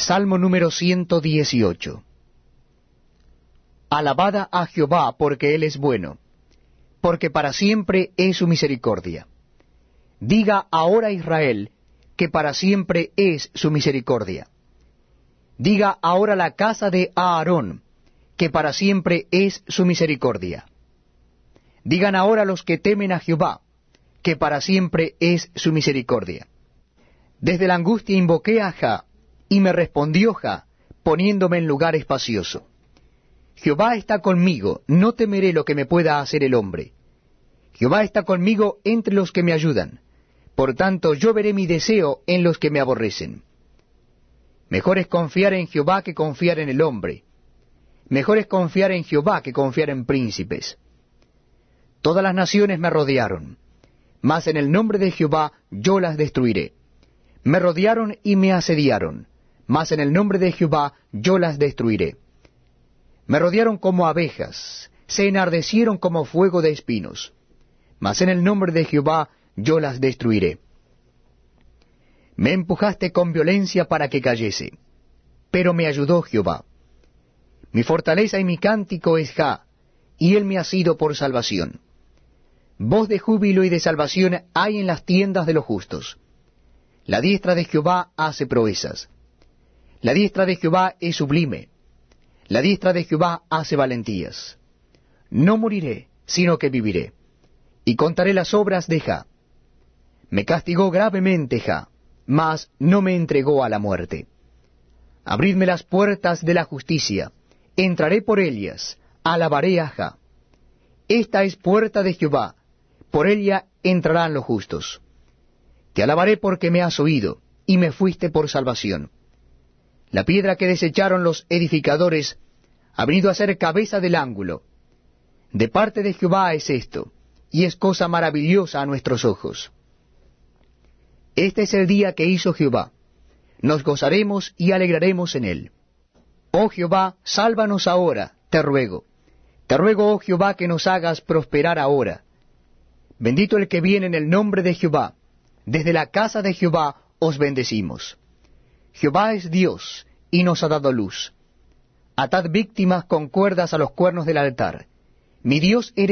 Salmo número 118. Alabada a Jehová porque Él es bueno, porque para siempre es su misericordia. Diga ahora Israel que para siempre es su misericordia. Diga ahora la casa de Aarón que para siempre es su misericordia. Digan ahora los que temen a Jehová que para siempre es su misericordia. Desde la angustia invoqué a Jah, y me respondió Jah, poniéndome en lugar espacioso. Jehová está conmigo, no temeré lo que me pueda hacer el hombre. Jehová está conmigo entre los que me ayudan. Por tanto, yo veré mi deseo en los que me aborrecen. Mejor es confiar en Jehová que confiar en el hombre. Mejor es confiar en Jehová que confiar en príncipes. Todas las naciones me rodearon, mas en el nombre de Jehová yo las destruiré. Me rodearon y me asediaron, mas en el nombre de Jehová yo las destruiré. Me rodearon como abejas, se enardecieron como fuego de espinos, mas en el nombre de Jehová yo las destruiré. Me empujaste con violencia para que cayese, pero me ayudó Jehová. Mi fortaleza y mi cántico es Ja, y él me ha sido por salvación. Voz de júbilo y de salvación hay en las tiendas de los justos. La diestra de Jehová hace proezas. La diestra de Jehová es sublime. La diestra de Jehová hace valentías. No moriré, sino que viviré. Y contaré las obras de Ja. Me castigó gravemente Ja, mas no me entregó a la muerte. Abridme las puertas de la justicia. Entraré por ellas. Alabaré a Ja. Esta es puerta de Jehová. Por ella entrarán los justos. Te alabaré porque me has oído, y me fuiste por salvación. La piedra que desecharon los edificadores ha venido a ser cabeza del ángulo. De parte de Jehová es esto, y es cosa maravillosa a nuestros ojos. Este es el día que hizo Jehová. Nos gozaremos y alegraremos en él. Oh Jehová, sálvanos ahora, te ruego. Te ruego, oh Jehová, que nos hagas prosperar ahora. Bendito el que viene en el nombre de Jehová. Desde la casa de Jehová os bendecimos. Jehová es Dios y nos ha dado luz. Atad víctimas con cuerdas a los cuernos del altar. Mi Dios eres